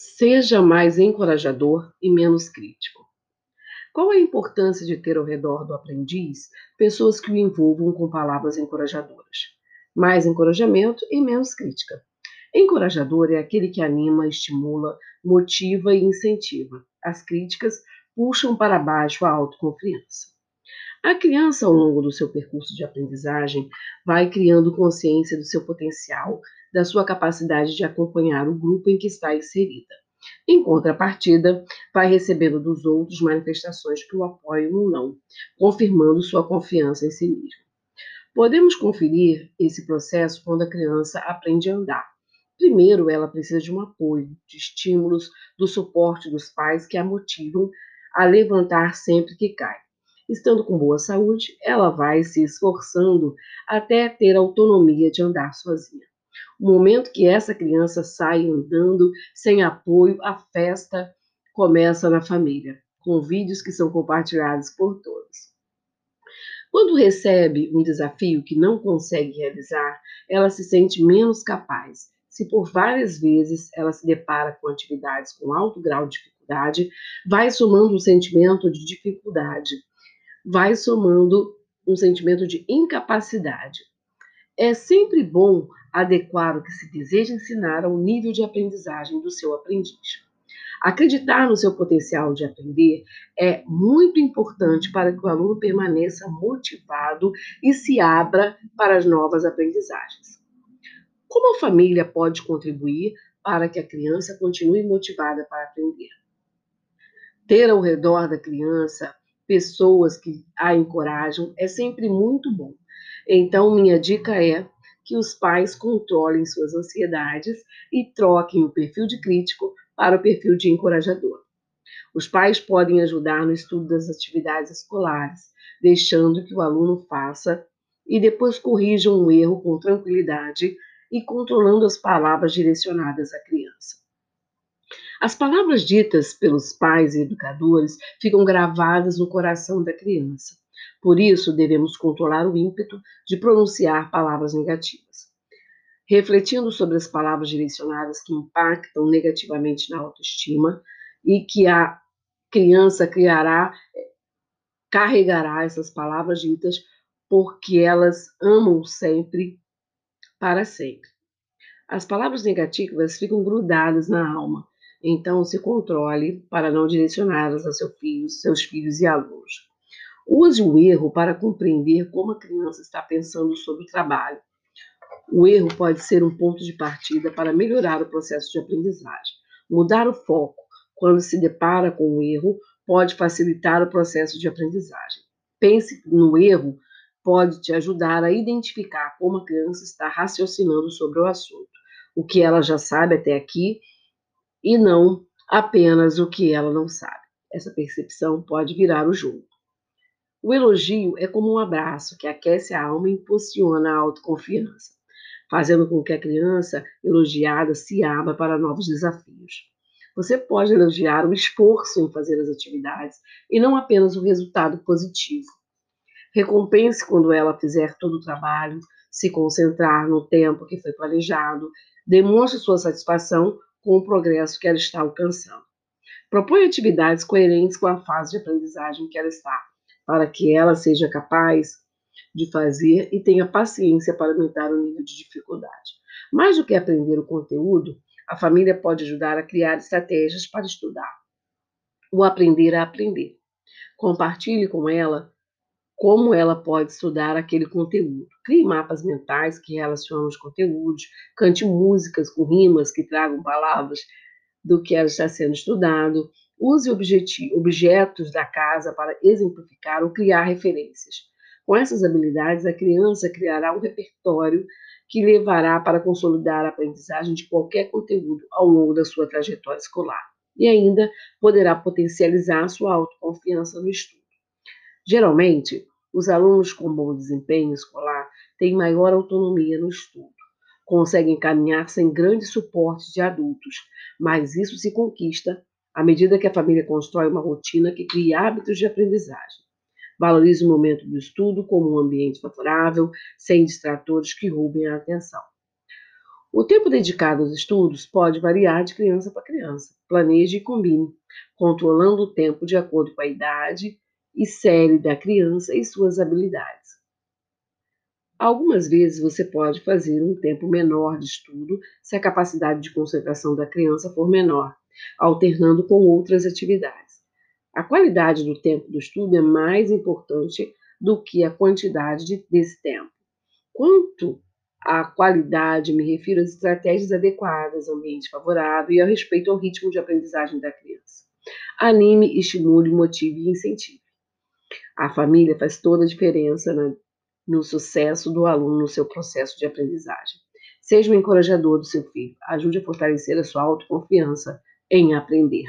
Seja mais encorajador e menos crítico. Qual a importância de ter ao redor do aprendiz pessoas que o envolvam com palavras encorajadoras? Mais encorajamento e menos crítica. Encorajador é aquele que anima, estimula, motiva e incentiva. As críticas puxam para baixo a autoconfiança. A criança, ao longo do seu percurso de aprendizagem, vai criando consciência do seu potencial, da sua capacidade de acompanhar o grupo em que está inserida. Em contrapartida, vai recebendo dos outros manifestações que o apoiam ou não, confirmando sua confiança em si mesmo. Podemos conferir esse processo quando a criança aprende a andar. Primeiro, ela precisa de um apoio, de estímulos, do suporte dos pais que a motivam a levantar sempre que cai. Estando com boa saúde, ela vai se esforçando até ter autonomia de andar sozinha. O momento que essa criança sai andando sem apoio, a festa começa na família, com vídeos que são compartilhados por todos. Quando recebe um desafio que não consegue realizar, ela se sente menos capaz. Se por várias vezes ela se depara com atividades com alto grau de dificuldade, vai somando um sentimento de dificuldade, vai somando um sentimento de incapacidade. É sempre bom adequar o que se deseja ensinar ao nível de aprendizagem do seu aprendiz. Acreditar no seu potencial de aprender é muito importante para que o aluno permaneça motivado e se abra para as novas aprendizagens. Como a família pode contribuir para que a criança continue motivada para aprender? Ter ao redor da criança pessoas que a encorajam é sempre muito bom. Então, minha dica é que os pais controlem suas ansiedades e troquem o perfil de crítico para o perfil de encorajador. Os pais podem ajudar no estudo das atividades escolares, deixando que o aluno faça e depois corrijam um erro com tranquilidade e controlando as palavras direcionadas à criança. As palavras ditas pelos pais e educadores ficam gravadas no coração da criança. Por isso, devemos controlar o ímpeto de pronunciar palavras negativas. Refletindo sobre as palavras direcionadas que impactam negativamente na autoestima e que a criança criará, carregará essas palavras ditas porque elas amam sempre para sempre. As palavras negativas ficam grudadas na alma, então se controle para não direcioná-las a seu filho, seus filhos e alunos. Use o erro para compreender como a criança está pensando sobre o trabalho. O erro pode ser um ponto de partida para melhorar o processo de aprendizagem. Mudar o foco quando se depara com o erro pode facilitar o processo de aprendizagem. Pense no erro pode te ajudar a identificar como a criança está raciocinando sobre o assunto, o que ela já sabe até aqui e não apenas o que ela não sabe. Essa percepção pode virar o jogo. O elogio é como um abraço que aquece a alma e impulsiona a autoconfiança, fazendo com que a criança elogiada se abra para novos desafios. Você pode elogiar o esforço em fazer as atividades e não apenas o resultado positivo. Recompense quando ela fizer todo o trabalho, se concentrar no tempo que foi planejado, demonstre sua satisfação com o progresso que ela está alcançando. Propõe atividades coerentes com a fase de aprendizagem que ela está para que ela seja capaz de fazer e tenha paciência para aumentar o nível de dificuldade. Mais do que aprender o conteúdo, a família pode ajudar a criar estratégias para estudar, o aprender a aprender. Compartilhe com ela como ela pode estudar aquele conteúdo. Crie mapas mentais que relacionam os conteúdos, cante músicas com rimas que tragam palavras do que está sendo estudado, Use objetos da casa para exemplificar ou criar referências. Com essas habilidades, a criança criará um repertório que levará para consolidar a aprendizagem de qualquer conteúdo ao longo da sua trajetória escolar e ainda poderá potencializar sua autoconfiança no estudo. Geralmente, os alunos com bom desempenho escolar têm maior autonomia no estudo, conseguem caminhar sem grande suporte de adultos, mas isso se conquista à medida que a família constrói uma rotina que crie hábitos de aprendizagem. Valorize o momento do estudo como um ambiente favorável, sem distratores que roubem a atenção. O tempo dedicado aos estudos pode variar de criança para criança. Planeje e combine, controlando o tempo de acordo com a idade e série da criança e suas habilidades. Algumas vezes você pode fazer um tempo menor de estudo se a capacidade de concentração da criança for menor, alternando com outras atividades. A qualidade do tempo do estudo é mais importante do que a quantidade de, desse tempo. Quanto à qualidade, me refiro às estratégias adequadas, ambiente favorável e ao respeito ao ritmo de aprendizagem da criança. Anime, estimule, motive e incentive. A família faz toda a diferença na, no sucesso do aluno no seu processo de aprendizagem. Seja o encorajador do seu filho, ajude a fortalecer a sua autoconfiança em aprender.